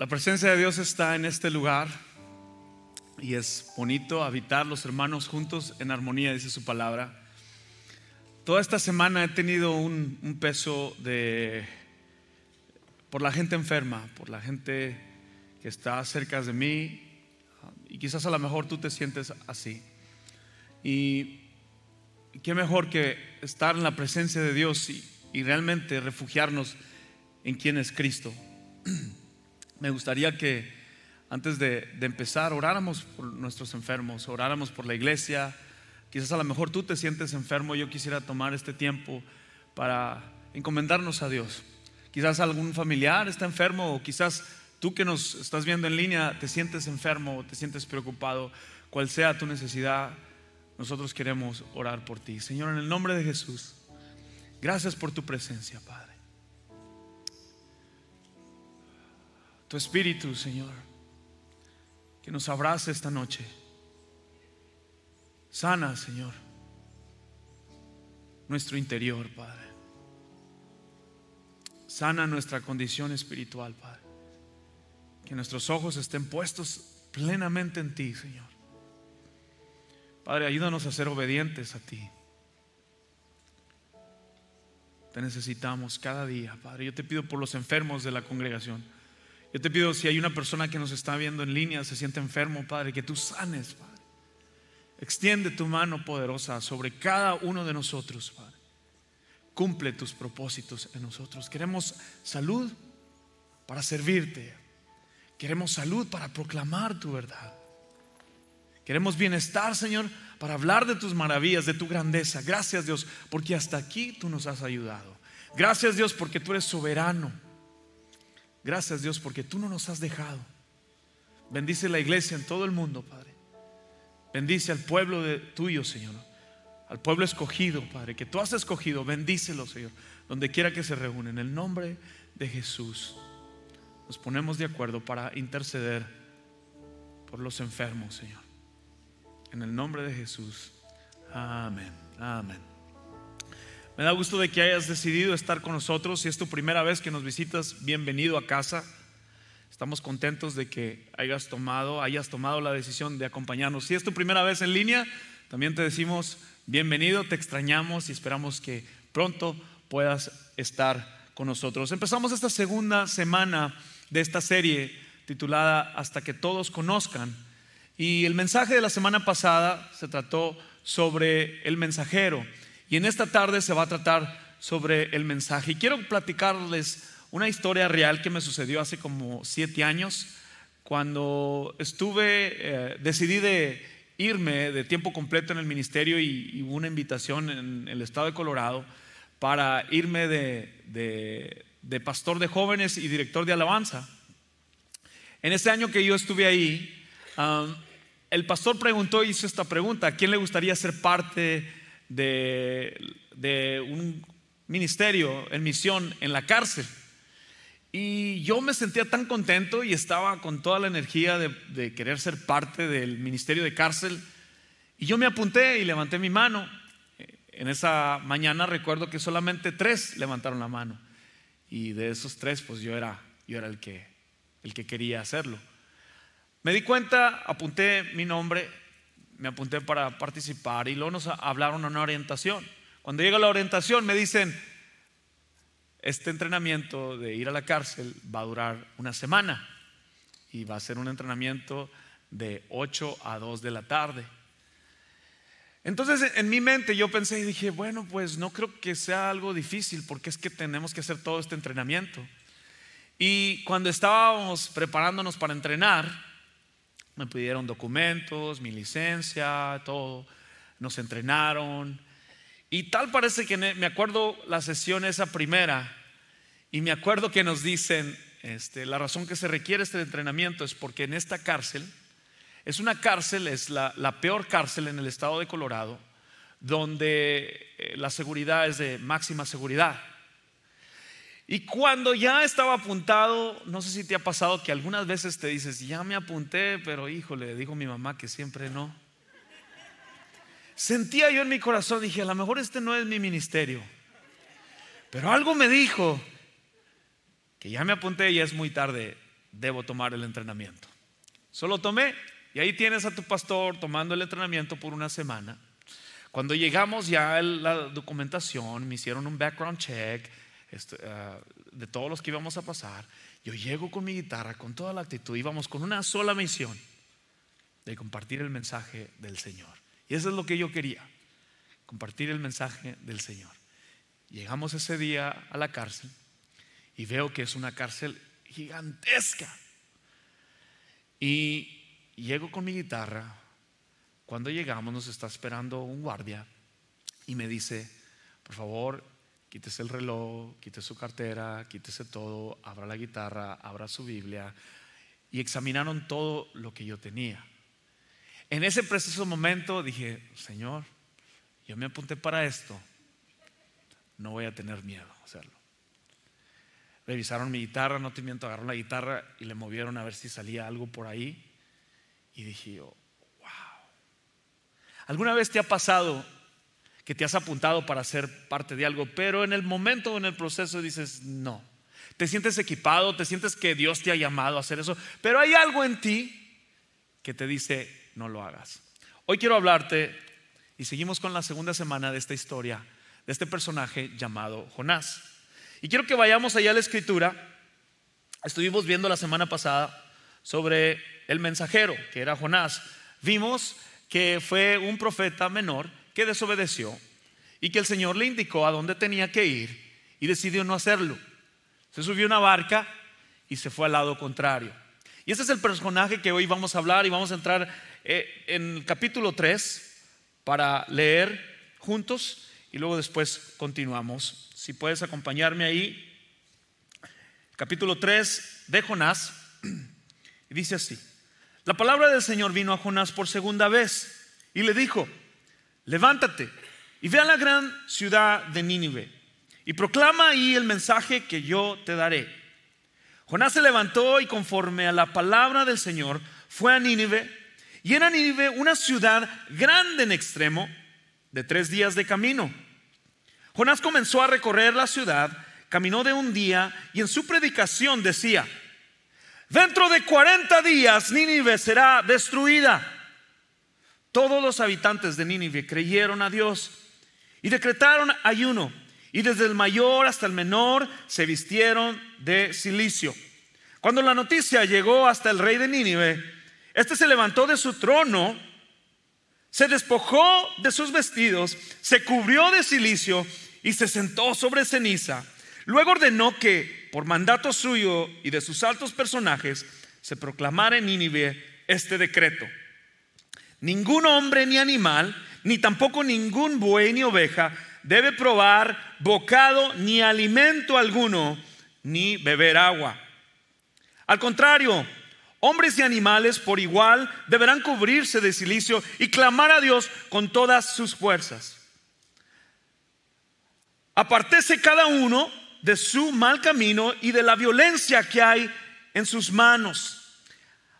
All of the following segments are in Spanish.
La presencia de Dios está en este lugar y es bonito habitar los hermanos juntos en armonía, dice su palabra. Toda esta semana he tenido un, peso de por la gente enferma, por la gente que está cerca de mí y quizás a lo mejor tú te sientes así. Y qué mejor que estar en la presencia de Dios y, y realmente refugiarnos en quien es Cristo. Me gustaría que antes de, empezar oráramos por nuestros enfermos, oráramos por la iglesia. Quizás a lo mejor tú te sientes enfermo, yo quisiera tomar este tiempo para encomendarnos a Dios. Quizás algún familiar está enfermo o quizás tú que nos estás viendo en línea te sientes enfermo, te sientes preocupado, cual sea tu necesidad, nosotros queremos orar por ti. Señor, en el nombre de Jesús, gracias por tu presencia, Padre. Tu espíritu, Señor, que nos abrace esta noche. Sana, Señor, nuestro interior, Padre. Sana nuestra condición espiritual, Padre. Que nuestros ojos estén puestos plenamente en ti, Señor. Padre, ayúdanos a ser obedientes a ti. Te necesitamos cada día, Padre. Yo te pido por los enfermos de la congregación. Yo te pido si hay una persona que nos está viendo en línea, se siente enfermo, Padre, que tú sanes, Padre. Extiende tu mano poderosa sobre cada uno de nosotros, Padre. Cumple tus propósitos en nosotros. Queremos salud para servirte. Queremos salud para proclamar tu verdad. Queremos bienestar, Señor, para hablar de tus maravillas, de tu grandeza. Gracias, Dios, porque hasta aquí tú nos has ayudado. Gracias, Dios, porque tú eres soberano. Gracias, Dios, porque tú no nos has dejado. Bendice la iglesia en todo el mundo, Padre. Bendice al pueblo de tuyo, Señor. Al pueblo escogido, Padre, que tú has escogido. Bendícelo, Señor, donde quiera que se reúnen. En el nombre de Jesús, nos ponemos de acuerdo para interceder por los enfermos, Señor. En el nombre de Jesús. Amén. Amén. Me da gusto de que hayas decidido estar con nosotros. Si es tu primera vez que nos visitas, bienvenido a casa. Estamos contentos de que hayas tomado, hayas tomado la decisión de acompañarnos. Si es tu primera vez en línea, también te decimos bienvenido, te extrañamos y esperamos que pronto puedas estar con nosotros. Empezamos esta segunda semana de esta serie titulada Hasta que todos conozcan y el mensaje de la semana pasada se trató sobre el mensajero. Y en esta tarde se va a tratar sobre el mensaje. Y quiero platicarles una historia real que me sucedió hace como siete años, cuando estuve, eh, decidí de irme de tiempo completo en el ministerio y, una invitación en el estado de Colorado para irme de, de, pastor de jóvenes y director de alabanza. En ese año que yo estuve ahí, um, el pastor preguntó, hizo esta pregunta, ¿a quién le gustaría ser parte de, de, un ministerio en misión en la cárcel? Y yo me sentía tan contento y estaba con toda la energía de, de querer ser parte del ministerio de cárcel. Y yo me apunté y levanté mi mano. En esa mañana recuerdo que solamente tres levantaron la mano. Y de esos tres, pues yo era, yo era el, que, el que quería hacerlo. Me di cuenta, apunté mi nombre, me apunté para participar y luego nos hablaron una orientación. Cuando llega la orientación me dicen, este entrenamiento de ir a la cárcel va a durar una semana y va a ser un entrenamiento de 8 a 2 de la tarde. Entonces en mi mente yo pensé y dije, bueno, pues no creo que sea algo difícil porque es que tenemos que hacer todo este entrenamiento. Y cuando estábamos preparándonos para entrenar, me pidieron documentos, mi licencia, todo, nos entrenaron. Y tal parece que me acuerdo la sesión esa primera, y me acuerdo que nos dicen, este, la razón que se requiere este entrenamiento es porque en esta cárcel, es una cárcel, es la, la peor cárcel en el estado de Colorado, donde la seguridad es de máxima seguridad. Y cuando ya estaba apuntado, no sé si te ha pasado que algunas veces te dices, ya me apunté, pero híjole, dijo mi mamá que siempre no. Sentía yo en mi corazón, dije, a lo mejor este no es mi ministerio. Pero algo me dijo que ya me apunté y es muy tarde. debo tomar el entrenamiento. Solo tomé y ahí tienes a tu pastor tomando el entrenamiento por una semana. Cuando llegamos ya la documentación, me hicieron un background check este, ah, de todos los que íbamos a pasar. Yo llego con mi guitarra, con toda la actitud, íbamos con una sola misión de compartir el mensaje del Señor. Y eso es lo que yo quería, compartir el mensaje del Señor. Llegamos ese día a la cárcel y veo que es una cárcel gigantesca. Y llego con mi guitarra. Cuando llegamos nos está esperando un guardia y me dice, por favor, quítese el reloj, quítese su cartera, quítese todo, abra la guitarra, abra su Biblia. Y examinaron todo lo que yo tenía. En ese preciso momento dije, Señor, yo me apunté para esto, no voy a tener miedo a hacerlo. Revisaron mi guitarra, no te miento, agarraron la guitarra y le movieron a ver si salía algo por ahí. Y dije, wow. ¿Alguna vez te ha pasado que te has apuntado para ser parte de algo, pero en el momento, en el proceso dices, no? Te sientes equipado, te sientes que Dios te ha llamado a hacer eso, pero hay algo en ti que te dice, no lo hagas. Hoy quiero hablarte, y seguimos con la segunda semana de esta historia, de este personaje llamado Jonás. Y quiero que vayamos allá a la escritura. Estuvimos viendo la semana pasada sobre el mensajero, que era Jonás. Vimos que fue un profeta menor que desobedeció y que el Señor le indicó a dónde tenía que ir y decidió no hacerlo. Se subió a una barca y se fue al lado contrario. Y ese es el personaje que hoy vamos a hablar y vamos a entrar eh, en el capítulo 3 para leer juntos y luego después continuamos. Si puedes acompañarme ahí, capítulo 3 de Jonás, dice así, la palabra del Señor vino a Jonás por segunda vez y le dijo, levántate y ve a la gran ciudad de Nínive y proclama ahí el mensaje que yo te daré. Jonás se levantó y conforme a la palabra del Señor fue a Nínive y era Nínive una ciudad grande en extremo de tres días de camino. Jonás comenzó a recorrer la ciudad, caminó de un día y en su predicación decía, dentro de 40 días Nínive será destruida. Todos los habitantes de Nínive creyeron a Dios y decretaron ayuno y desde el mayor hasta el menor se vistieron de silicio. Cuando la noticia llegó hasta el rey de Nínive, este se levantó de su trono se despojó de sus vestidos, se cubrió de silicio y se sentó sobre ceniza. Luego ordenó que, por mandato suyo y de sus altos personajes, se proclamara en Nínive este decreto. Ningún hombre ni animal, ni tampoco ningún buey ni oveja, debe probar bocado ni alimento alguno, ni beber agua. Al contrario, Hombres y animales por igual deberán cubrirse de silicio y clamar a Dios con todas sus fuerzas. Apartese cada uno de su mal camino y de la violencia que hay en sus manos.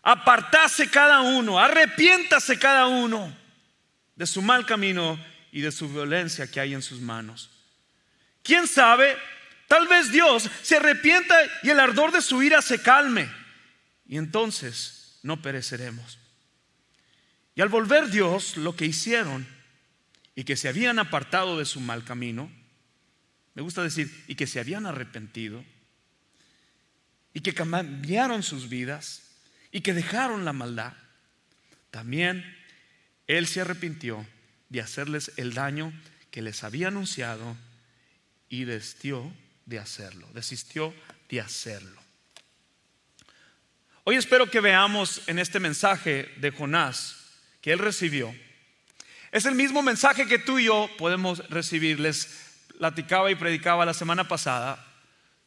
Apartase cada uno, arrepiéntase cada uno de su mal camino y de su violencia que hay en sus manos. ¿Quién sabe? Tal vez Dios se arrepienta y el ardor de su ira se calme y entonces no pereceremos. Y al volver Dios lo que hicieron y que se habían apartado de su mal camino, me gusta decir, y que se habían arrepentido, y que cambiaron sus vidas, y que dejaron la maldad, también Él se arrepintió de hacerles el daño que les había anunciado y desistió de hacerlo, desistió de hacerlo. Hoy espero que veamos en este mensaje de Jonás que él recibió. Es el mismo mensaje que tú y yo podemos recibir. Les platicaba y predicaba la semana pasada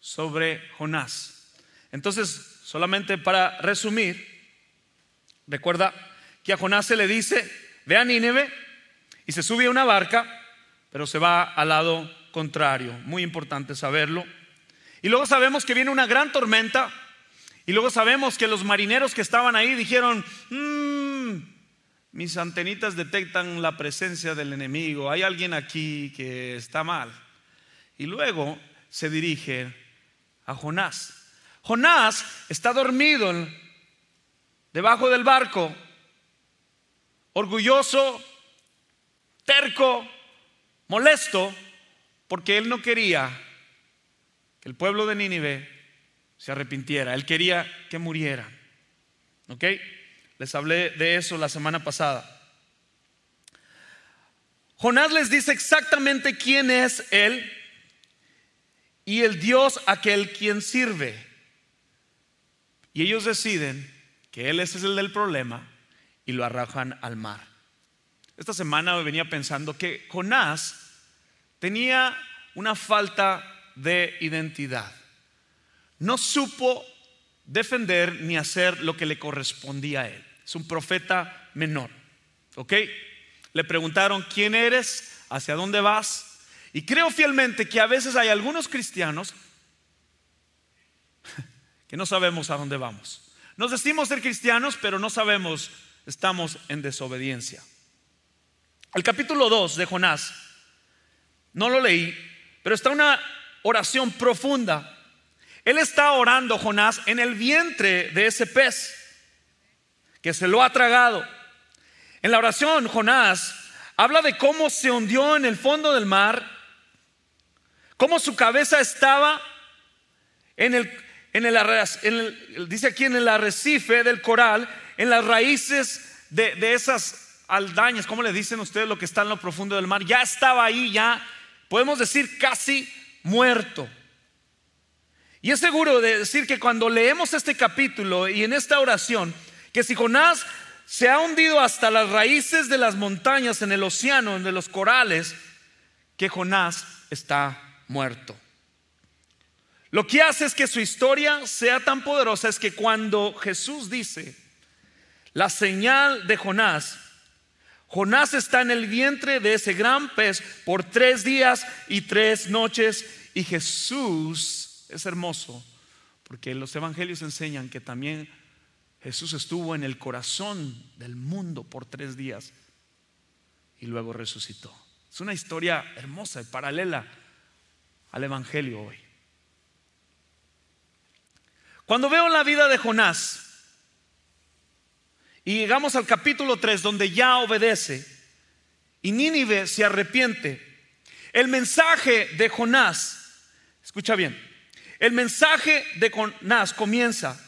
sobre Jonás. Entonces, solamente para resumir, recuerda que a Jonás se le dice, ve a Nínive y se sube a una barca, pero se va al lado contrario. Muy importante saberlo. Y luego sabemos que viene una gran tormenta y luego sabemos que los marineros que estaban ahí dijeron, mm, mis antenitas detectan la presencia del enemigo, hay alguien aquí que está mal. Y luego se dirige a Jonás. Jonás está dormido debajo del barco, orgulloso, terco, molesto, porque él no quería que el pueblo de Nínive se arrepintiera, él quería que muriera. ¿Ok? Les hablé de eso la semana pasada. Jonás les dice exactamente quién es él y el Dios aquel quien sirve. Y ellos deciden que él es el del problema y lo arrojan al mar. Esta semana venía pensando que Jonás tenía una falta de identidad. No supo defender ni hacer lo que le correspondía a él. Es un profeta menor. ¿Ok? Le preguntaron, ¿quién eres? ¿Hacia dónde vas? Y creo fielmente que a veces hay algunos cristianos que no sabemos a dónde vamos. Nos decimos ser cristianos, pero no sabemos, estamos en desobediencia. El capítulo 2 de Jonás, no lo leí, pero está una oración profunda. Él está orando, Jonás, en el vientre de ese pez que se lo ha tragado. En la oración, Jonás habla de cómo se hundió en el fondo del mar, cómo su cabeza estaba en el, en el, dice aquí en el arrecife del coral, en las raíces de, de esas aldañas, ¿cómo le dicen ustedes lo que está en lo profundo del mar? Ya estaba ahí, ya podemos decir casi muerto. Y es seguro de decir que cuando leemos este capítulo y en esta oración, que si Jonás se ha hundido hasta las raíces de las montañas en el océano, de los corales, que Jonás está muerto. Lo que hace es que su historia sea tan poderosa es que cuando Jesús dice la señal de Jonás, Jonás está en el vientre de ese gran pez por tres días y tres noches y Jesús es hermoso porque los evangelios enseñan que también Jesús estuvo en el corazón del mundo por tres días y luego resucitó. Es una historia hermosa y paralela al Evangelio hoy. Cuando veo la vida de Jonás y llegamos al capítulo 3 donde ya obedece y Nínive se arrepiente, el mensaje de Jonás, escucha bien, el mensaje de Jonás comienza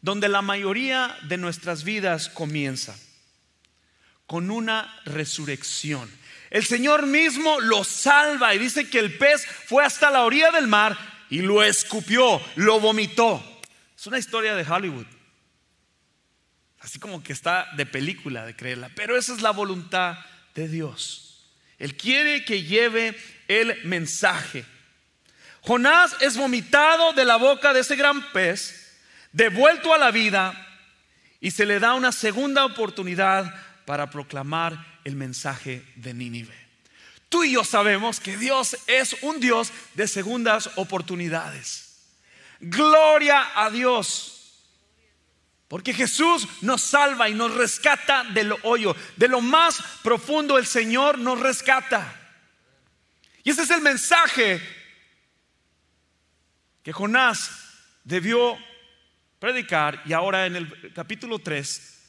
donde la mayoría de nuestras vidas comienza, con una resurrección. El Señor mismo lo salva y dice que el pez fue hasta la orilla del mar y lo escupió, lo vomitó. Es una historia de Hollywood. Así como que está de película de creerla, pero esa es la voluntad de Dios. Él quiere que lleve el mensaje. Jonás es vomitado de la boca de ese gran pez devuelto a la vida y se le da una segunda oportunidad para proclamar el mensaje de Nínive. Tú y yo sabemos que Dios es un Dios de segundas oportunidades. Gloria a Dios. Porque Jesús nos salva y nos rescata del hoyo. De lo más profundo el Señor nos rescata. Y ese es el mensaje que Jonás debió predicar y ahora en el capítulo 3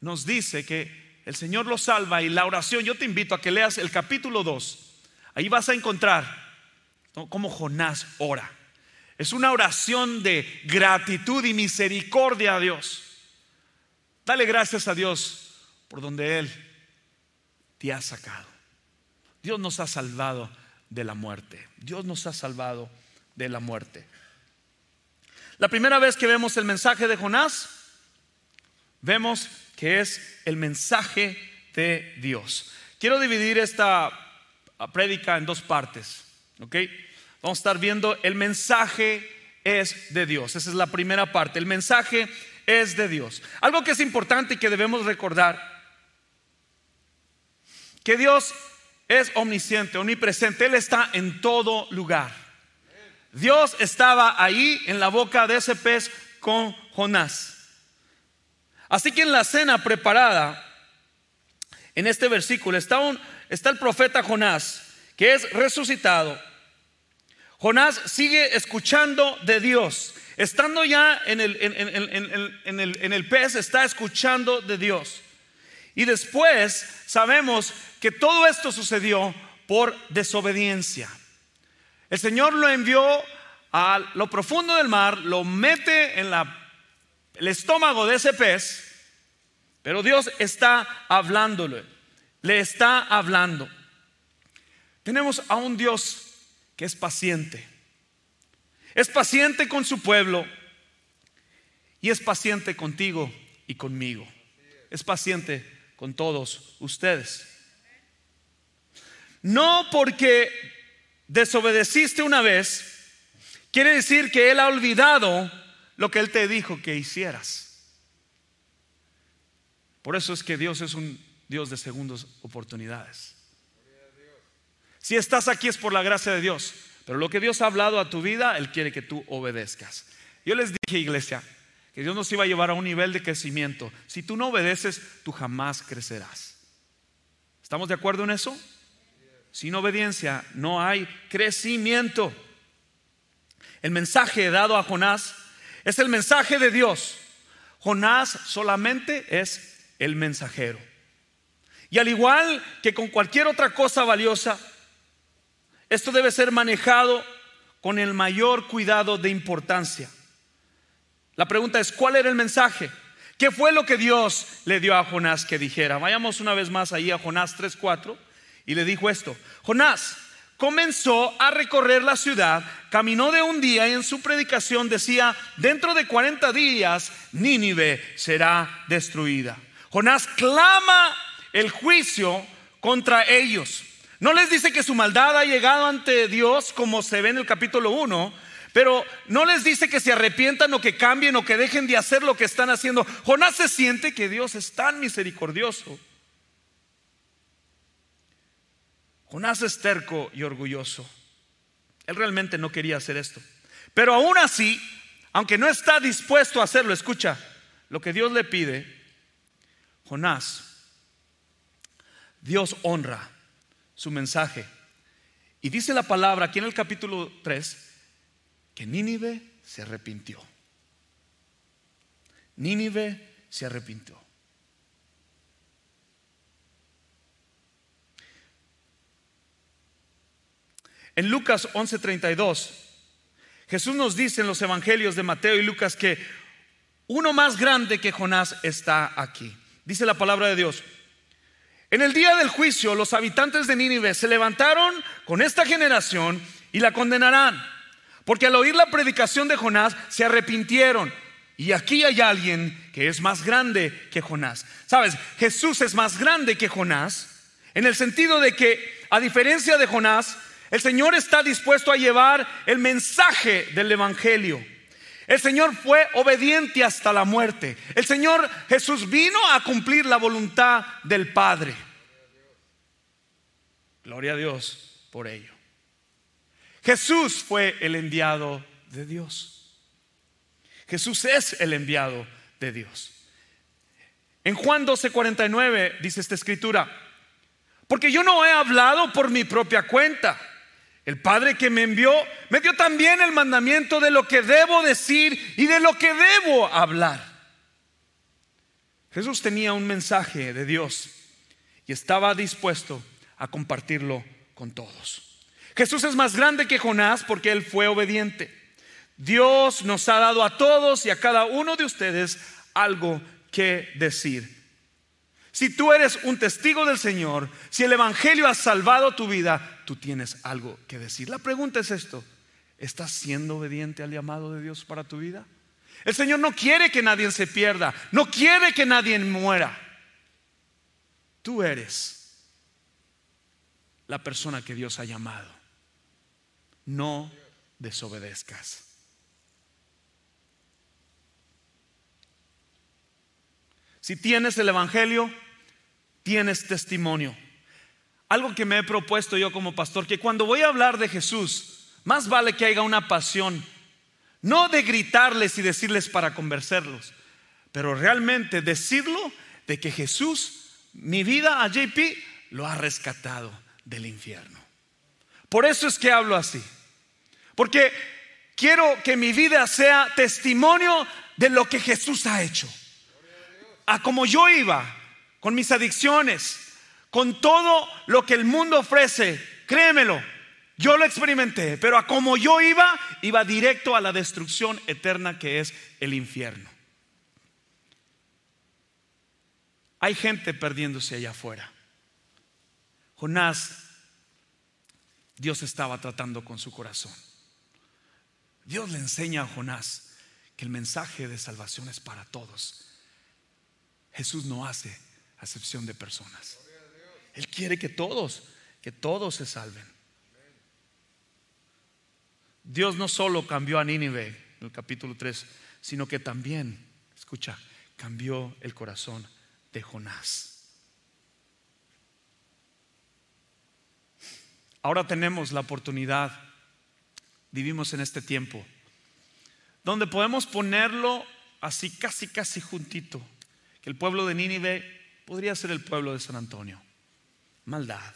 nos dice que el Señor lo salva y la oración, yo te invito a que leas el capítulo 2, ahí vas a encontrar cómo Jonás ora. Es una oración de gratitud y misericordia a Dios. Dale gracias a Dios por donde Él te ha sacado. Dios nos ha salvado de la muerte. Dios nos ha salvado de la muerte. La primera vez que vemos el mensaje de Jonás, vemos que es el mensaje de Dios. Quiero dividir esta prédica en dos partes, ¿ok? Vamos a estar viendo el mensaje es de Dios. Esa es la primera parte. El mensaje es de Dios. Algo que es importante y que debemos recordar, que Dios es omnisciente, omnipresente. Él está en todo lugar. Dios estaba ahí en la boca de ese pez con Jonás. Así que en la cena preparada, en este versículo, está, el profeta Jonás, que es resucitado. Jonás sigue escuchando de Dios. Estando ya en, el, en el pez, está escuchando de Dios. Y después sabemos que todo esto sucedió por desobediencia. El Señor lo envió a lo profundo del mar, lo mete en la, el estómago de ese pez, pero Dios está hablándole, le está hablando. Tenemos a un Dios que es paciente. Es paciente con su pueblo y es paciente contigo y conmigo. Es paciente con todos ustedes. No porque desobedeciste una vez, quiere decir que Él ha olvidado lo que Él te dijo que hicieras. Por eso es que Dios es un Dios de segundas oportunidades. Si estás aquí es por la gracia de Dios, pero lo que Dios ha hablado a tu vida, Él quiere que tú obedezcas. Yo les dije, iglesia, que Dios nos iba a llevar a un nivel de crecimiento. Si tú no obedeces, tú jamás crecerás. ¿Estamos de acuerdo en eso? Sin obediencia no hay crecimiento. El mensaje dado a Jonás es el mensaje de Dios. Jonás solamente es el mensajero. Y al igual que con cualquier otra cosa valiosa, esto debe ser manejado con el mayor cuidado de importancia. La pregunta es, ¿cuál era el mensaje? ¿Qué fue lo que Dios le dio a Jonás que dijera? Vayamos una vez más ahí a Jonás 3.4 y le dijo esto. Jonás comenzó a recorrer la ciudad, caminó de un día y en su predicación decía, dentro de 40 días Nínive será destruida. Jonás clama el juicio contra ellos. No les dice que su maldad ha llegado ante Dios como se ve en el capítulo 1, pero no les dice que se arrepientan o que cambien o que dejen de hacer lo que están haciendo. Jonás se siente que Dios es tan misericordioso. Jonás es terco y orgulloso. Él realmente no quería hacer esto. Pero aún así, aunque no está dispuesto a hacerlo, escucha, lo que Dios le pide, Jonás, Dios honra su mensaje. Y dice la palabra aquí en el capítulo 3 que Nínive se arrepintió. Nínive se arrepintió. En Lucas 11:32, Jesús nos dice en los evangelios de Mateo y Lucas que uno más grande que Jonás está aquí. Dice la palabra de Dios, en el día del juicio, los habitantes de Nínive se levantaron con esta generación y la condenarán, porque al oír la predicación de Jonás se arrepintieron. Y aquí hay alguien que es más grande que Jonás. Sabes, Jesús es más grande que Jonás, en el sentido de que, a diferencia de Jonás, el Señor está dispuesto a llevar el mensaje del Evangelio. El Señor fue obediente hasta la muerte. El Señor Jesús vino a cumplir la voluntad del Padre. Gloria a Dios por ello. Jesús fue el enviado de Dios. Jesús es el enviado de Dios. En Juan 12:49 dice esta escritura, porque yo no he hablado por mi propia cuenta el Padre que me envió me dio también el mandamiento de lo que debo decir y de lo que debo hablar. Jesús tenía un mensaje de Dios y estaba dispuesto a compartirlo con todos. Jesús es más grande que Jonás porque él fue obediente. Dios nos ha dado a todos y a cada uno de ustedes algo que decir. Si tú eres un testigo del Señor, si el Evangelio ha salvado tu vida, tú tienes algo que decir. La pregunta es esto, ¿estás siendo obediente al llamado de Dios para tu vida? El Señor no quiere que nadie se pierda, no quiere que nadie muera. Tú eres la persona que Dios ha llamado. No desobedezcas. Si tienes el Evangelio, tienes testimonio. Algo que me he propuesto yo como pastor, que cuando voy a hablar de Jesús, más vale que haya una pasión, no de gritarles y decirles para convencerlos, pero realmente decirlo de que Jesús, mi vida a JP, lo ha rescatado del infierno. Por eso es que hablo así. Porque quiero que mi vida sea testimonio de lo que Jesús ha hecho. A como yo iba, con mis adicciones, con todo lo que el mundo ofrece, créemelo, yo lo experimenté, pero a como yo iba, iba directo a la destrucción eterna que es el infierno. Hay gente perdiéndose allá afuera. Jonás, Dios estaba tratando con su corazón. Dios le enseña a Jonás que el mensaje de salvación es para todos. Jesús no hace acepción de personas. Él quiere que todos, que todos se salven. Dios no solo cambió a Nínive en el capítulo 3, sino que también, escucha, cambió el corazón de Jonás. Ahora tenemos la oportunidad, vivimos en este tiempo, donde podemos ponerlo así casi casi juntito, que el pueblo de Nínive podría ser el pueblo de San Antonio. Maldad,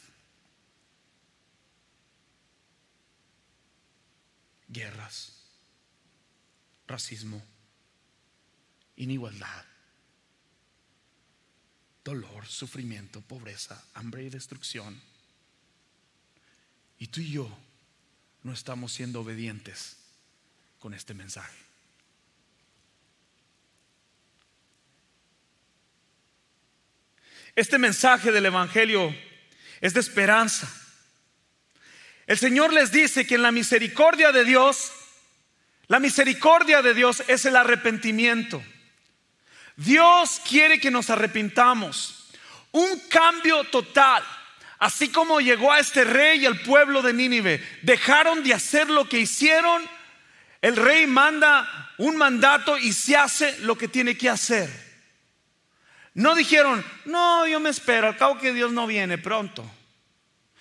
guerras, racismo, inigualdad, dolor, sufrimiento, pobreza, hambre y destrucción. Y tú y yo no estamos siendo obedientes con este mensaje. Este mensaje del Evangelio es de esperanza el Señor les dice que en la misericordia de Dios, la misericordia de Dios es el arrepentimiento. Dios quiere que nos arrepintamos. Un cambio total. Así como llegó a este rey y al pueblo de Nínive, dejaron de hacer lo que hicieron. El rey manda un mandato y se hace lo que tiene que hacer. No dijeron, no, yo me espero, al cabo que Dios no viene pronto.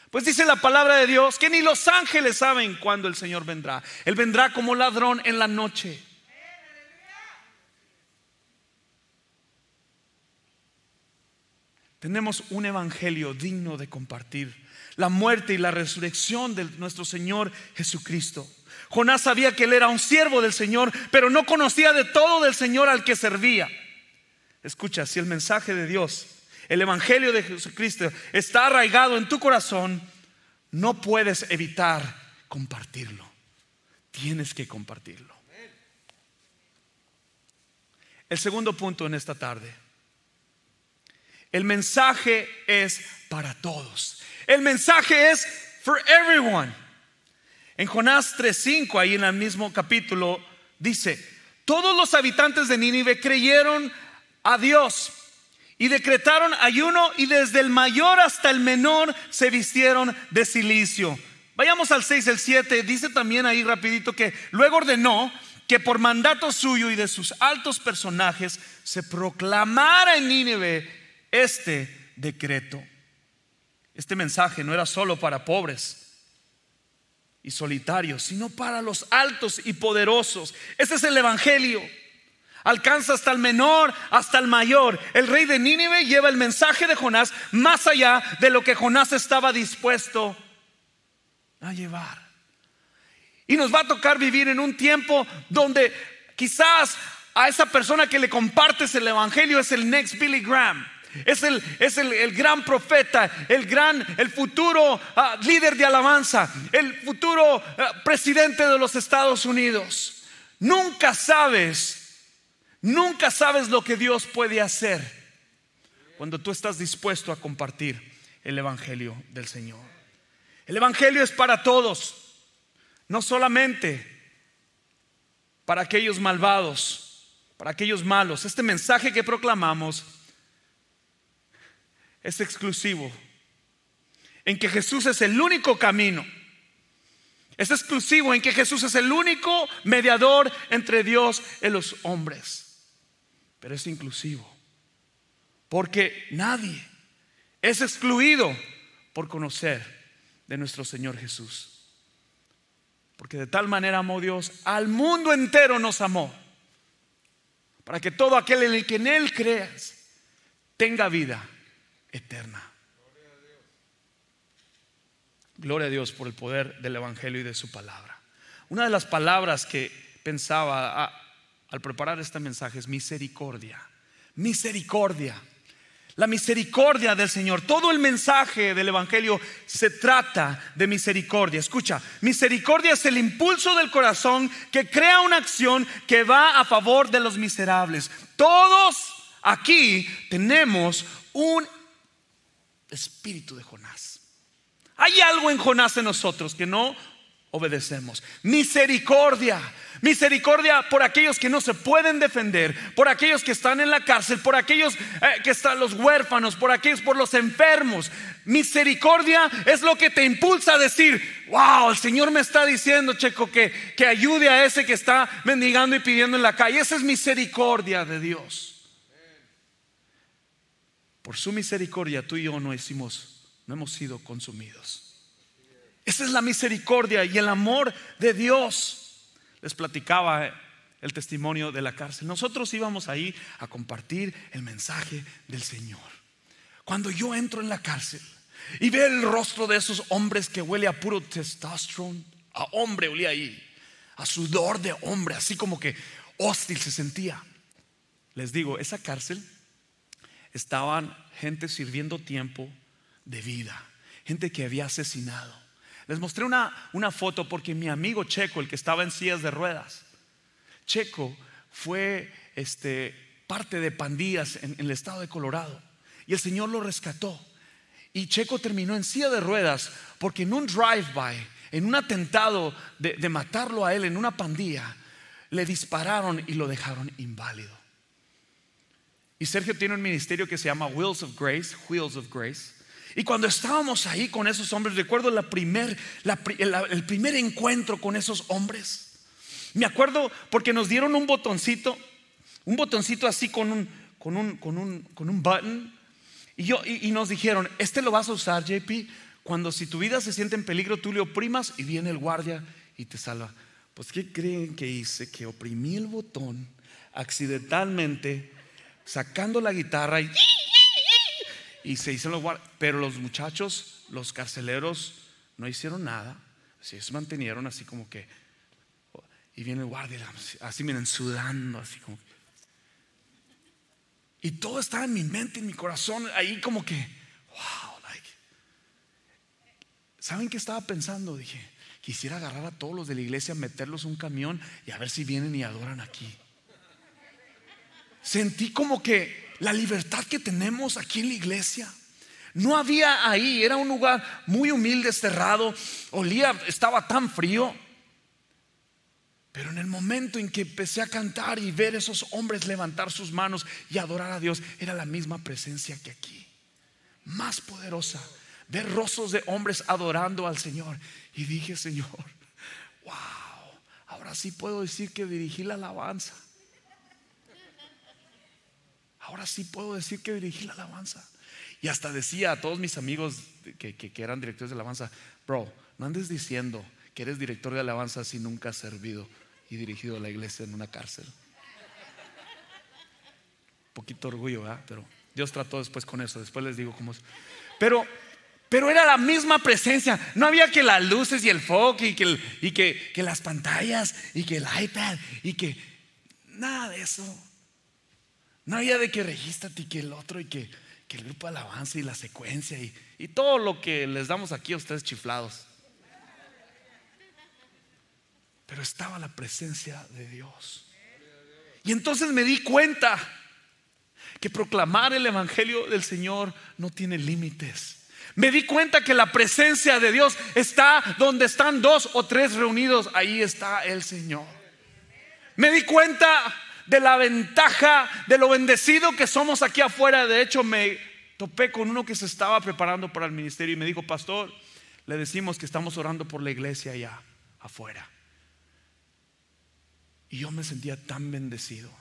Pues dice la palabra de Dios que ni los ángeles saben cuándo el Señor vendrá. Él vendrá como ladrón en la noche. Tenemos un evangelio digno de compartir. La muerte y la resurrección de nuestro Señor Jesucristo. Jonás sabía que él era un siervo del Señor, pero no conocía de todo del Señor al que servía. Escucha, si el mensaje de Dios el Evangelio de Jesucristo está arraigado en tu corazón, no puedes evitar compartirlo. Tienes que compartirlo. El segundo punto en esta tarde. El mensaje es para todos. El mensaje es for everyone. En Jonás 3:5, ahí en el mismo capítulo, dice, todos los habitantes de Nínive creyeron a Dios y decretaron ayuno y desde el mayor hasta el menor se vistieron de silicio. Vayamos al 6, el 7, dice también ahí rapidito que luego ordenó que por mandato suyo y de sus altos personajes se proclamara en Nínive este decreto. Este mensaje no era solo para pobres y solitarios, sino para los altos y poderosos. Este es el Evangelio. Alcanza hasta el menor, hasta el mayor. El rey de Nínive lleva el mensaje de Jonás más allá de lo que Jonás estaba dispuesto a llevar. Y nos va a tocar vivir en un tiempo donde quizás a esa persona que le compartes el evangelio es el next Billy Graham. Es el, es el, gran profeta, el gran, el futuro ah, líder de alabanza, el futuro ah, presidente de los Estados Unidos. Nunca sabes Nunca sabes lo que Dios puede hacer cuando tú estás dispuesto a compartir el Evangelio del Señor. El Evangelio es para todos, no solamente para aquellos malvados, para aquellos malos. Este mensaje que proclamamos es exclusivo, en que Jesús es el único camino. Es exclusivo en que Jesús es el único mediador entre Dios y los hombres pero es inclusivo. Porque nadie es excluido por conocer de nuestro Señor Jesús. Porque de tal manera amó Dios, al mundo entero nos amó. Para que todo aquel en el que en Él creas tenga vida eterna. Gloria a Dios por el poder del Evangelio y de su palabra. Una de las palabras que pensaba al preparar este mensaje es misericordia. Misericordia. La misericordia del Señor. Todo el mensaje del Evangelio se trata de misericordia. Escucha, misericordia es el impulso del corazón que crea una acción que va a favor de los miserables. Todos aquí tenemos un espíritu de Jonás. Hay algo en Jonás en nosotros que no obedecemos. Misericordia. Misericordia por aquellos que no se pueden defender, por aquellos que están en la cárcel, por aquellos eh, que están los huérfanos, por aquellos por los enfermos. Misericordia es lo que te impulsa a decir, wow, el Señor me está diciendo, Checo, que, que ayude a ese que está mendigando y pidiendo en la calle. Esa es misericordia de Dios. Por su misericordia tú y yo no hicimos, no hemos sido consumidos. Esa es la misericordia y el amor de Dios les platicaba el testimonio de la cárcel. Nosotros íbamos ahí a compartir el mensaje del Señor. Cuando yo entro en la cárcel y veo el rostro de esos hombres que huele a puro testosterone, a hombre olía ahí, a sudor de hombre, así como que hostil se sentía. Les digo, esa cárcel estaban gente sirviendo tiempo de vida, gente que había asesinado, les mostré una, una foto porque mi amigo Checo, el que estaba en sillas de ruedas, Checo fue este, parte de pandillas en, el estado de Colorado y el Señor lo rescató. Y Checo terminó en silla de ruedas porque en un drive-by, en un atentado de, de matarlo a él en una pandilla, le dispararon y lo dejaron inválido. Y Sergio tiene un ministerio que se llama Wheels of Grace, Wheels of Grace, y cuando estábamos ahí con esos hombres, recuerdo la primer, el primer encuentro con esos hombres. Me acuerdo porque nos dieron un botoncito, un botoncito así con un, con un, con un, con un button. Y, yo, y, nos dijeron, este lo vas a usar, JP, cuando si tu vida se siente en peligro, tú le oprimas y viene el guardia y te salva. Pues, ¿qué creen que hice? Que oprimí el botón accidentalmente, sacando la guitarra y y se hicieron los Pero los muchachos, los carceleros, no hicieron nada. Se mantuvieron así como que. Y viene el guardia, así miren, sudando, así como. Y todo estaba en mi mente, en mi corazón, ahí como que, wow, like. ¿Saben qué estaba pensando? Dije, quisiera agarrar a todos los de la iglesia, meterlos en un camión y a ver si vienen y adoran aquí. Sentí como que la libertad que tenemos aquí en la iglesia. No había ahí, era un lugar muy humilde, cerrado, olía, estaba tan frío. Pero en el momento en que empecé a cantar y ver esos hombres levantar sus manos y adorar a Dios, era la misma presencia que aquí, más poderosa. Ver rostros de hombres adorando al Señor. Y dije, Señor, wow, ahora sí puedo decir que dirigí la alabanza. Ahora sí puedo decir que dirigí la alabanza. Y hasta decía a todos mis amigos que, eran directores de alabanza, bro, no andes diciendo que eres director de alabanza si nunca has servido y dirigido a la iglesia en una cárcel. Poquito orgullo, ¿verdad? Pero Dios trató después con eso. Después les digo cómo es. Pero, pero era la misma presencia. No había que las luces y el foco y, que, y que, que las pantallas y que el iPad y que nada de eso. No había de que regístrate y que el otro y que, el grupo de alabanza y la secuencia y, y todo lo que les damos aquí a ustedes chiflados. Pero estaba la presencia de Dios. Y entonces me di cuenta que proclamar el Evangelio del Señor no tiene límites. Me di cuenta que la presencia de Dios está donde están dos o tres reunidos, ahí está el Señor. Me di cuenta de la ventaja, de lo bendecido que somos aquí afuera. De hecho, me topé con uno que se estaba preparando para el ministerio y me dijo, pastor, le decimos que estamos orando por la iglesia allá afuera. Y yo me sentía tan bendecido.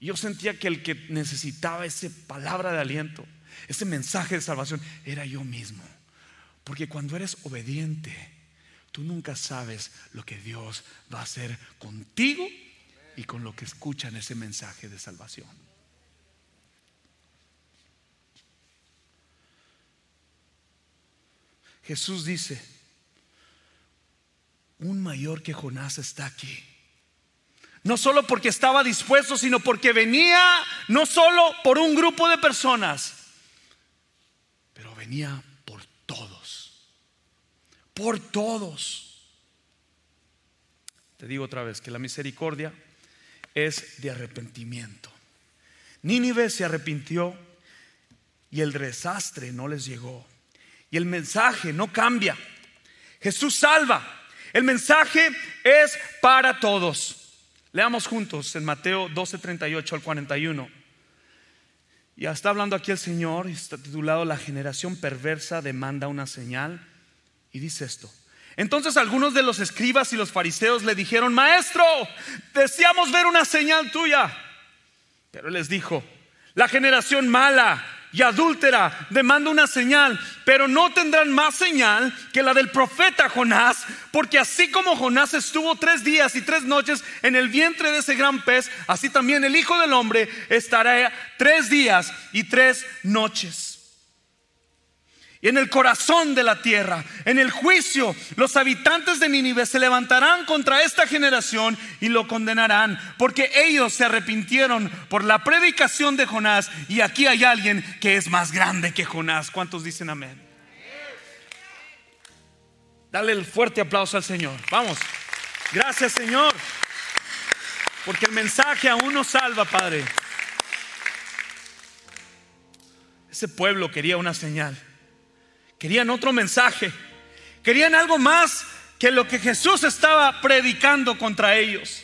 Yo sentía que el que necesitaba esa palabra de aliento, ese mensaje de salvación, era yo mismo. Porque cuando eres obediente, tú nunca sabes lo que Dios va a hacer contigo y con lo que escuchan ese mensaje de salvación. Jesús dice, un mayor que Jonás está aquí. No solo porque estaba dispuesto, sino porque venía no solo por un grupo de personas, pero venía por todos. Por todos. Te digo otra vez que la misericordia es de arrepentimiento. Nínive se arrepintió y el desastre no les llegó. Y el mensaje no cambia. Jesús salva. El mensaje es para todos. Leamos juntos en Mateo 12, 38 al 41. Ya está hablando aquí el Señor, está titulado La generación perversa demanda una señal. Y dice esto. Entonces algunos de los escribas y los fariseos le dijeron, Maestro, deseamos ver una señal tuya. Pero él les dijo, la generación mala y adúltera demanda una señal, pero no tendrán más señal que la del profeta Jonás, porque así como Jonás estuvo tres días y tres noches en el vientre de ese gran pez, así también el Hijo del Hombre estará tres días y tres noches. En el corazón de la tierra, en el juicio, los habitantes de Nínive se levantarán contra esta generación y lo condenarán, porque ellos se arrepintieron por la predicación de Jonás. Y aquí hay alguien que es más grande que Jonás. ¿Cuántos dicen amén? Dale el fuerte aplauso al Señor. Vamos. Gracias, Señor. Porque el mensaje aún nos salva, Padre. Ese pueblo quería una señal. Querían otro mensaje. Querían algo más que lo que Jesús estaba predicando contra ellos.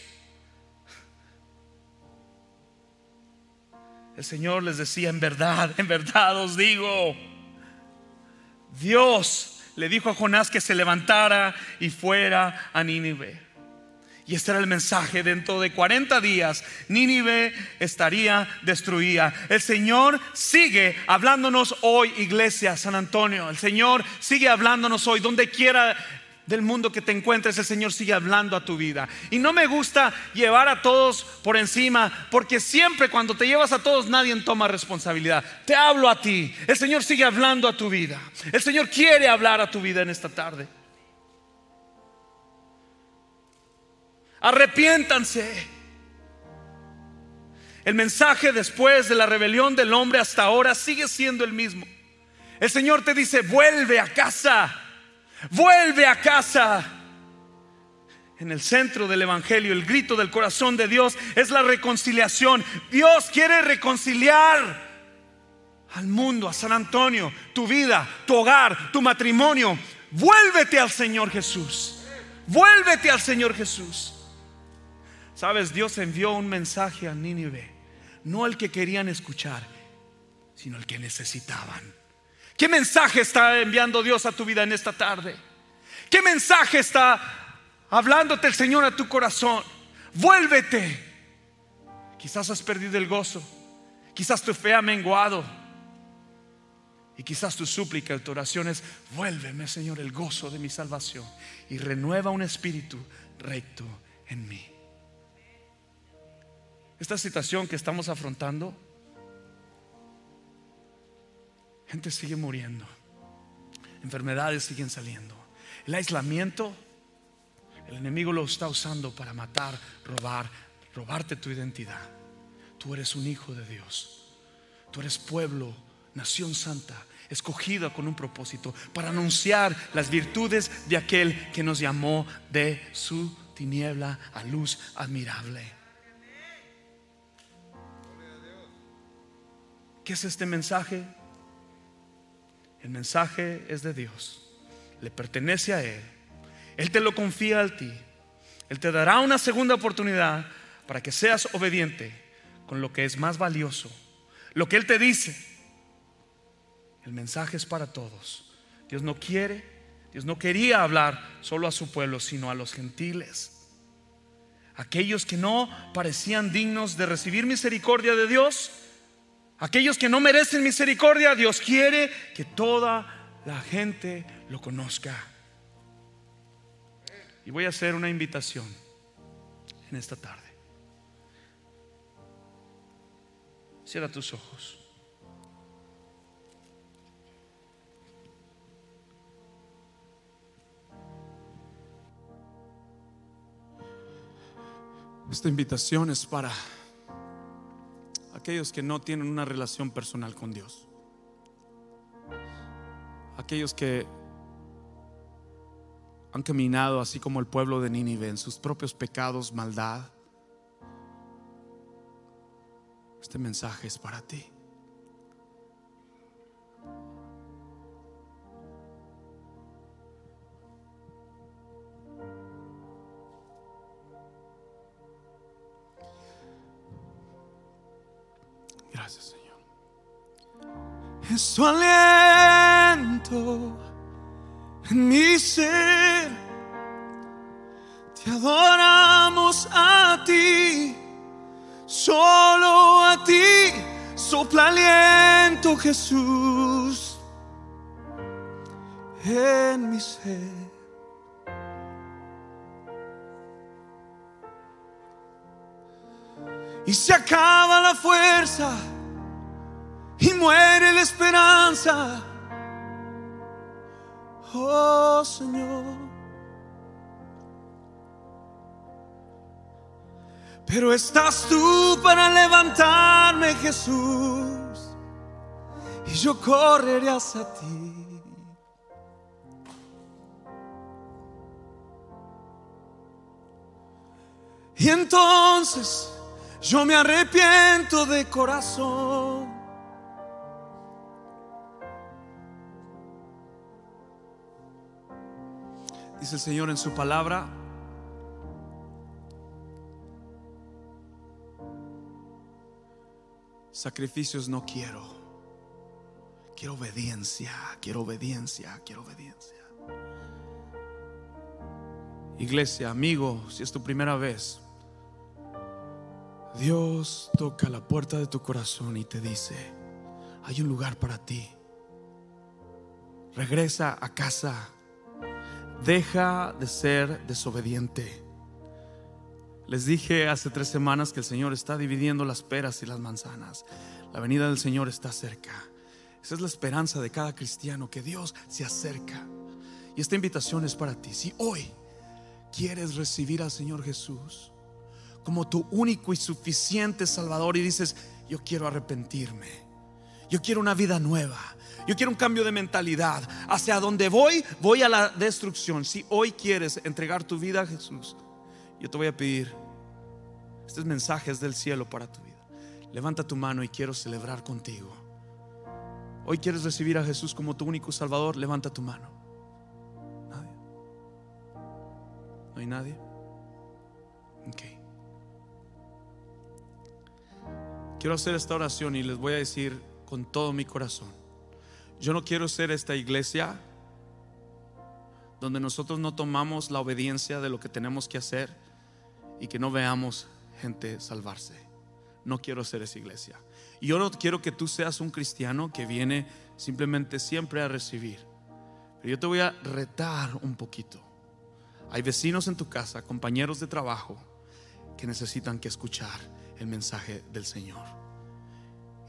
El Señor les decía, en verdad, en verdad os digo, Dios le dijo a Jonás que se levantara y fuera a Nínive. Y este era el mensaje. Dentro de 40 días, Nínive estaría destruida. El Señor sigue hablándonos hoy, iglesia San Antonio. El Señor sigue hablándonos hoy, donde quiera del mundo que te encuentres, el Señor sigue hablando a tu vida. Y no me gusta llevar a todos por encima, porque siempre cuando te llevas a todos nadie toma responsabilidad. Te hablo a ti. El Señor sigue hablando a tu vida. El Señor quiere hablar a tu vida en esta tarde. Arrepiéntanse. El mensaje después de la rebelión del hombre hasta ahora sigue siendo el mismo. El Señor te dice, vuelve a casa, vuelve a casa. En el centro del Evangelio, el grito del corazón de Dios es la reconciliación. Dios quiere reconciliar al mundo, a San Antonio, tu vida, tu hogar, tu matrimonio. Vuélvete al Señor Jesús. Vuélvete al Señor Jesús. Sabes, Dios envió un mensaje a Nínive, no el que querían escuchar, sino el que necesitaban. ¿Qué mensaje está enviando Dios a tu vida en esta tarde? ¿Qué mensaje está hablándote el Señor a tu corazón? Vuélvete. Quizás has perdido el gozo, quizás tu fe ha menguado. Y quizás tu súplica, tu oración es, vuélveme Señor el gozo de mi salvación y renueva un espíritu recto en mí esta situación que estamos afrontando, gente sigue muriendo, enfermedades siguen saliendo, el aislamiento, el enemigo lo está usando para matar, robar, robarte tu identidad. Tú eres un hijo de Dios, tú eres pueblo, nación santa, escogida con un propósito para anunciar las virtudes de aquel que nos llamó de su tiniebla a luz admirable. ¿Qué es este mensaje? El mensaje es de Dios. Le pertenece a Él. Él te lo confía a ti. Él te dará una segunda oportunidad para que seas obediente con lo que es más valioso. Lo que Él te dice. El mensaje es para todos. Dios no quiere, Dios no quería hablar solo a su pueblo, sino a los gentiles. Aquellos que no parecían dignos de recibir misericordia de Dios, Aquellos que no merecen misericordia, Dios quiere que toda la gente lo conozca. Y voy a hacer una invitación en esta tarde. Cierra tus ojos. Esta invitación es para aquellos que no tienen una relación personal con Dios. Aquellos que han caminado así como el pueblo de Nínive en sus propios pecados, maldad. Este mensaje es para ti. Su aliento en mi ser. Te adoramos a ti, solo a ti, sopla aliento Jesús en mi ser. Y se acaba la fuerza y muere la esperanza oh Señor. Pero estás tú para levantarme, Jesús, y yo correré hacia ti. Y entonces yo me arrepiento de corazón. Dice el Señor en su palabra. Sacrificios no quiero. Quiero obediencia, quiero obediencia, quiero obediencia. Iglesia, amigo, si es tu primera vez, Dios toca la puerta de tu corazón y te dice, hay un lugar para ti. Regresa a casa Deja de ser desobediente. Les dije hace tres semanas que el Señor está dividiendo las peras y las manzanas. La venida del Señor está cerca. Esa es la esperanza de cada cristiano, que Dios se acerca. Y esta invitación es para ti. Si hoy quieres recibir al Señor Jesús como tu único y suficiente Salvador y dices, yo quiero arrepentirme, yo quiero una vida nueva, yo quiero un cambio de mentalidad. Hacia donde voy, voy a la destrucción. Si hoy quieres entregar tu vida a Jesús, yo te voy a pedir estos mensajes del cielo para tu vida. Levanta tu mano y quiero celebrar contigo. Hoy quieres recibir a Jesús como tu único Salvador, levanta tu mano. ¿Nadie? ¿No hay nadie? Ok. Quiero hacer esta oración y les voy a decir con todo mi corazón. Yo no quiero ser esta iglesia donde nosotros no tomamos la obediencia de lo que tenemos que hacer y que no veamos gente salvarse. No quiero ser esa iglesia. Yo no quiero que tú seas un cristiano que viene simplemente siempre a recibir. Pero yo te voy a retar un poquito. Hay vecinos en tu casa, compañeros de trabajo, que necesitan que escuchar el mensaje del Señor.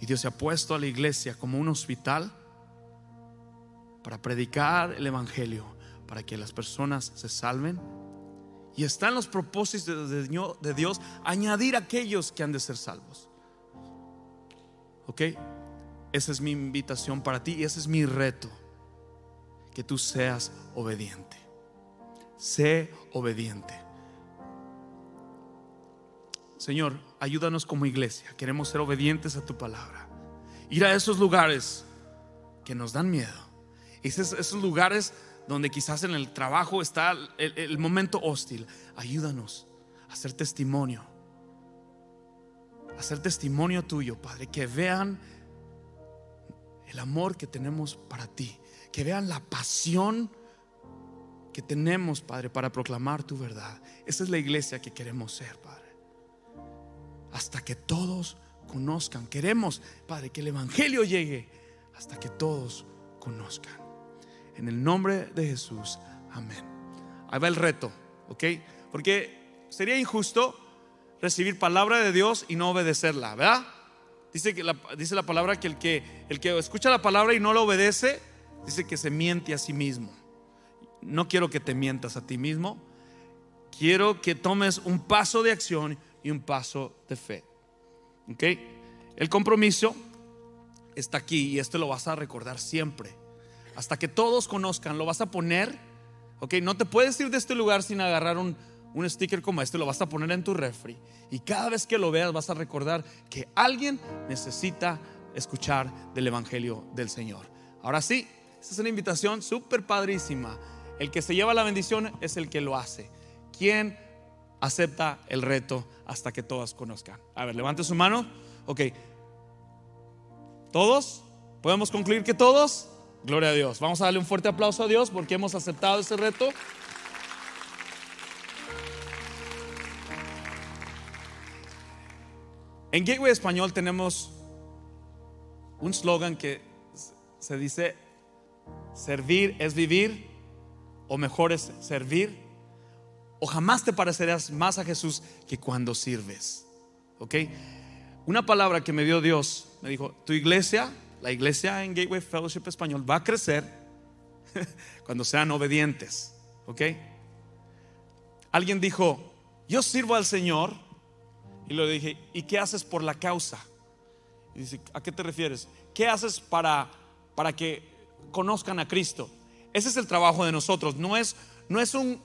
Y Dios se ha puesto a la iglesia como un hospital para predicar el Evangelio, para que las personas se salven. Y están los propósitos de Dios añadir aquellos que han de ser salvos. ¿Ok? Esa es mi invitación para ti y ese es mi reto. Que tú seas obediente. Sé obediente. Señor, ayúdanos como iglesia. Queremos ser obedientes a tu palabra. Ir a esos lugares que nos dan miedo esos, lugares donde quizás en el trabajo está el, momento hostil. Ayúdanos a hacer testimonio. A hacer testimonio tuyo, Padre. Que vean el amor que tenemos para ti. Que vean la pasión que tenemos, Padre, para proclamar tu verdad. Esa es la iglesia que queremos ser, Padre. Hasta que todos conozcan. Queremos, Padre, que el Evangelio llegue hasta que todos conozcan. En el nombre de Jesús. Amén. Ahí va el reto, ¿ok? Porque sería injusto recibir palabra de Dios y no obedecerla, ¿verdad? Dice, que la, dice la palabra que el, que el que escucha la palabra y no la obedece, dice que se miente a sí mismo. No quiero que te mientas a ti mismo. Quiero que tomes un paso de acción y un paso de fe. ¿Ok? El compromiso está aquí y esto lo vas a recordar siempre. Hasta que todos conozcan, lo vas a poner. ¿Ok? No te puedes ir de este lugar sin agarrar un, un sticker como este, lo vas a poner en tu refri. Y cada vez que lo veas vas a recordar que alguien necesita escuchar del Evangelio del Señor. Ahora sí, esta es una invitación súper padrísima. El que se lleva la bendición es el que lo hace. ¿Quién acepta el reto hasta que todas conozcan? A ver, levante su mano. Ok. ¿Todos? ¿Podemos concluir que todos? Gloria a Dios. Vamos a darle un fuerte aplauso a Dios porque hemos aceptado ese reto. En Gateway Español tenemos un slogan que se dice, servir es vivir, o mejor es servir, o jamás te parecerás más a Jesús que cuando sirves. ¿Ok? Una palabra que me dio Dios, me dijo, tu iglesia, la iglesia en Gateway Fellowship Español, va a crecer cuando sean obedientes. ¿Ok? Alguien dijo, yo sirvo al Señor, y le dije, ¿y qué haces por la causa? Dice, ¿a qué te refieres? ¿Qué haces para, para que conozcan a Cristo? Ese es el trabajo de nosotros. No es, no, es un,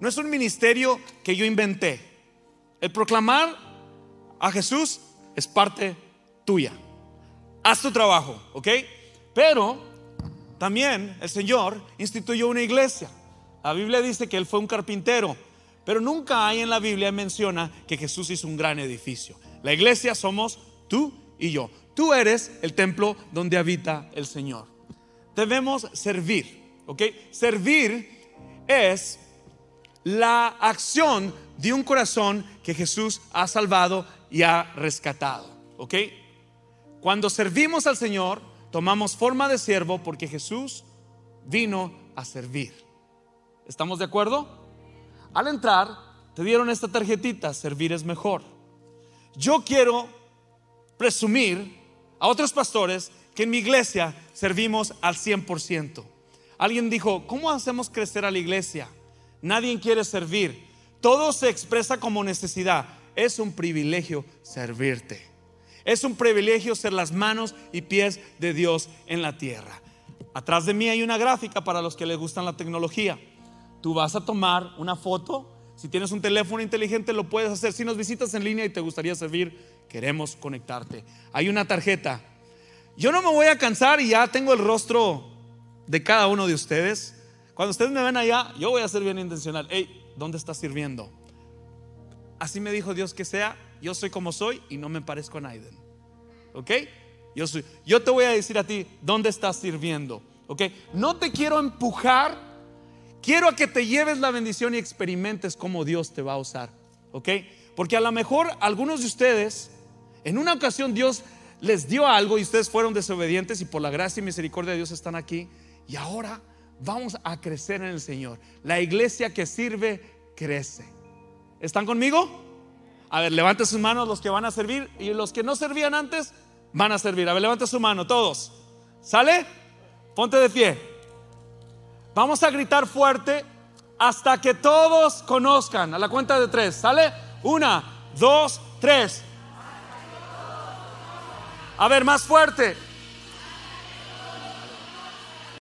no es un ministerio que yo inventé. El proclamar a Jesús es parte tuya. Haz tu trabajo, ¿ok? Pero también el Señor instituyó una iglesia. La Biblia dice que Él fue un carpintero, pero nunca hay en la Biblia menciona que Jesús hizo un gran edificio. La iglesia somos tú y yo. Tú eres el templo donde habita el Señor. Debemos servir, ¿ok? Servir es la acción de un corazón que Jesús ha salvado y ha rescatado, ¿ok? Cuando servimos al Señor, tomamos forma de siervo porque Jesús vino a servir. ¿Estamos de acuerdo? Al entrar, te dieron esta tarjetita, servir es mejor. Yo quiero presumir a otros pastores que en mi iglesia servimos al 100%. Alguien dijo, ¿cómo hacemos crecer a la iglesia? Nadie quiere servir. Todo se expresa como necesidad. Es un privilegio servirte. Es un privilegio ser las manos y pies de Dios en la tierra. Atrás de mí hay una gráfica para los que les gustan la tecnología. Tú vas a tomar una foto. Si tienes un teléfono inteligente lo puedes hacer. Si nos visitas en línea y te gustaría servir, queremos conectarte. Hay una tarjeta. Yo no me voy a cansar y ya tengo el rostro de cada uno de ustedes. Cuando ustedes me ven allá, yo voy a ser bien intencional. Hey, ¿dónde estás sirviendo? Así me dijo Dios que sea. Yo soy como soy y no me parezco a Naiden. ¿Ok? Yo, soy, yo te voy a decir a ti, ¿dónde estás sirviendo? ¿Ok? No te quiero empujar. Quiero a que te lleves la bendición y experimentes cómo Dios te va a usar. ¿Ok? Porque a lo mejor algunos de ustedes en una ocasión Dios les dio algo y ustedes fueron desobedientes y por la gracia y misericordia de Dios están aquí. Y ahora vamos a crecer en el Señor. La iglesia que sirve, crece. ¿Están conmigo? A ver, levante sus manos los que van a servir y los que no servían antes van a servir. A ver, levante su mano, todos. ¿Sale? Ponte de pie. Vamos a gritar fuerte hasta que todos conozcan. A la cuenta de tres. ¿Sale? Una, dos, tres. A ver, más fuerte.